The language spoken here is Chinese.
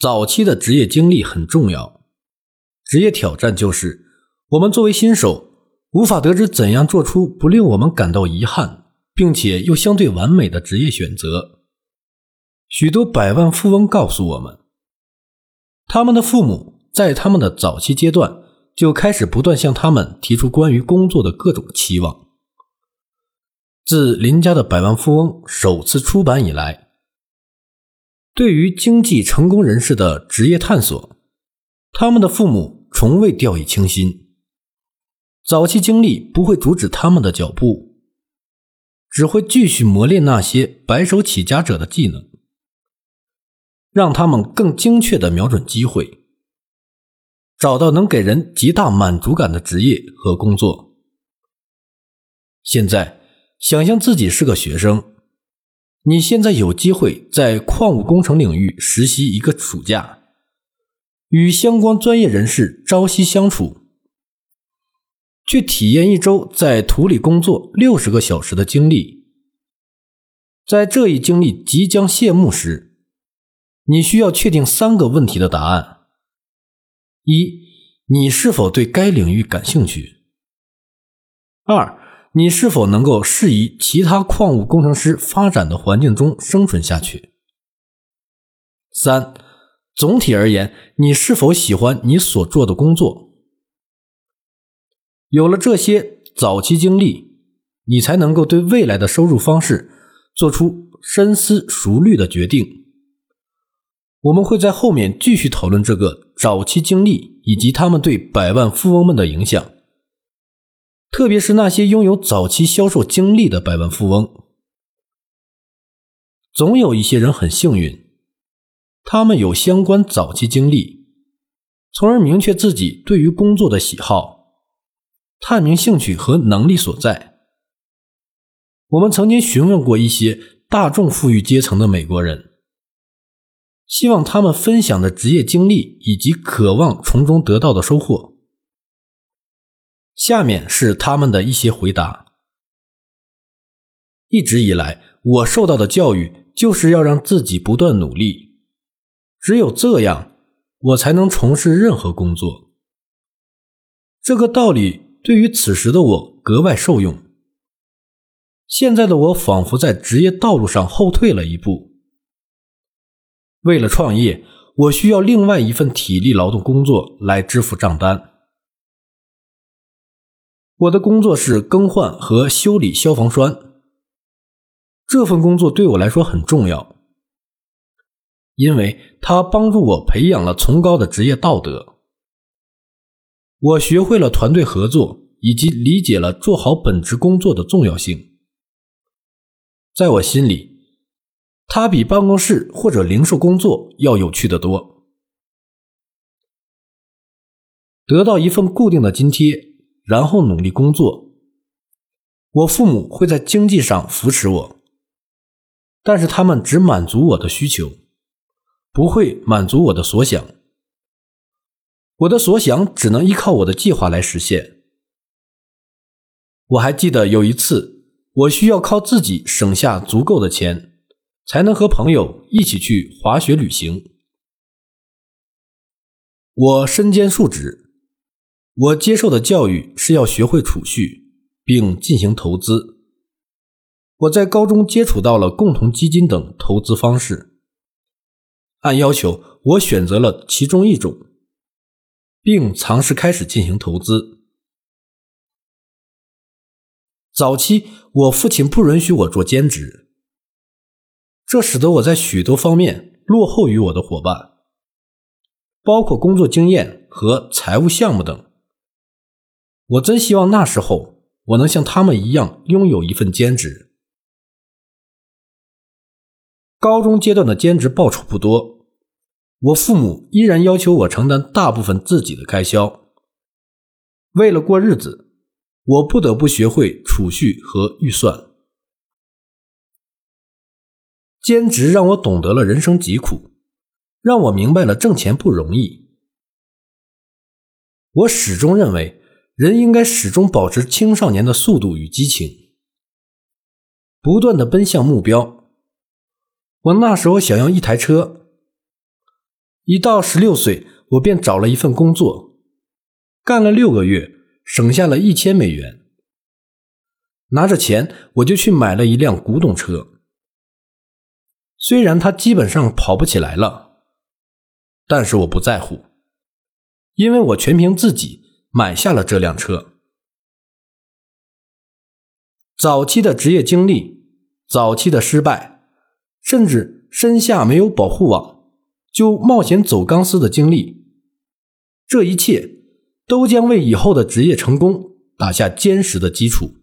早期的职业经历很重要。职业挑战就是我们作为新手，无法得知怎样做出不令我们感到遗憾，并且又相对完美的职业选择。许多百万富翁告诉我们，他们的父母在他们的早期阶段就开始不断向他们提出关于工作的各种期望。自林家的百万富翁首次出版以来。对于经济成功人士的职业探索，他们的父母从未掉以轻心。早期经历不会阻止他们的脚步，只会继续磨练那些白手起家者的技能，让他们更精确地瞄准机会，找到能给人极大满足感的职业和工作。现在，想象自己是个学生。你现在有机会在矿物工程领域实习一个暑假，与相关专业人士朝夕相处，去体验一周在土里工作六十个小时的经历。在这一经历即将谢幕时，你需要确定三个问题的答案：一，你是否对该领域感兴趣？二。你是否能够适宜其他矿物工程师发展的环境中生存下去？三，总体而言，你是否喜欢你所做的工作？有了这些早期经历，你才能够对未来的收入方式做出深思熟虑的决定。我们会在后面继续讨论这个早期经历以及他们对百万富翁们的影响。特别是那些拥有早期销售经历的百万富翁，总有一些人很幸运，他们有相关早期经历，从而明确自己对于工作的喜好、探明兴趣和能力所在。我们曾经询问过一些大众富裕阶层的美国人，希望他们分享的职业经历以及渴望从中得到的收获。下面是他们的一些回答。一直以来，我受到的教育就是要让自己不断努力，只有这样，我才能从事任何工作。这个道理对于此时的我格外受用。现在的我仿佛在职业道路上后退了一步。为了创业，我需要另外一份体力劳动工作来支付账单。我的工作是更换和修理消防栓。这份工作对我来说很重要，因为它帮助我培养了崇高的职业道德。我学会了团队合作，以及理解了做好本职工作的重要性。在我心里，它比办公室或者零售工作要有趣的多。得到一份固定的津贴。然后努力工作。我父母会在经济上扶持我，但是他们只满足我的需求，不会满足我的所想。我的所想只能依靠我的计划来实现。我还记得有一次，我需要靠自己省下足够的钱，才能和朋友一起去滑雪旅行。我身兼数职。我接受的教育是要学会储蓄，并进行投资。我在高中接触到了共同基金等投资方式，按要求，我选择了其中一种，并尝试开始进行投资。早期，我父亲不允许我做兼职，这使得我在许多方面落后于我的伙伴，包括工作经验和财务项目等。我真希望那时候我能像他们一样拥有一份兼职。高中阶段的兼职报酬不多，我父母依然要求我承担大部分自己的开销。为了过日子，我不得不学会储蓄和预算。兼职让我懂得了人生疾苦，让我明白了挣钱不容易。我始终认为。人应该始终保持青少年的速度与激情，不断的奔向目标。我那时候想要一台车，一到十六岁，我便找了一份工作，干了六个月，省下了一千美元。拿着钱，我就去买了一辆古董车。虽然它基本上跑不起来了，但是我不在乎，因为我全凭自己买下了这辆车。早期的职业经历，早期的失败，甚至身下没有保护网就冒险走钢丝的经历，这一切都将为以后的职业成功打下坚实的基础。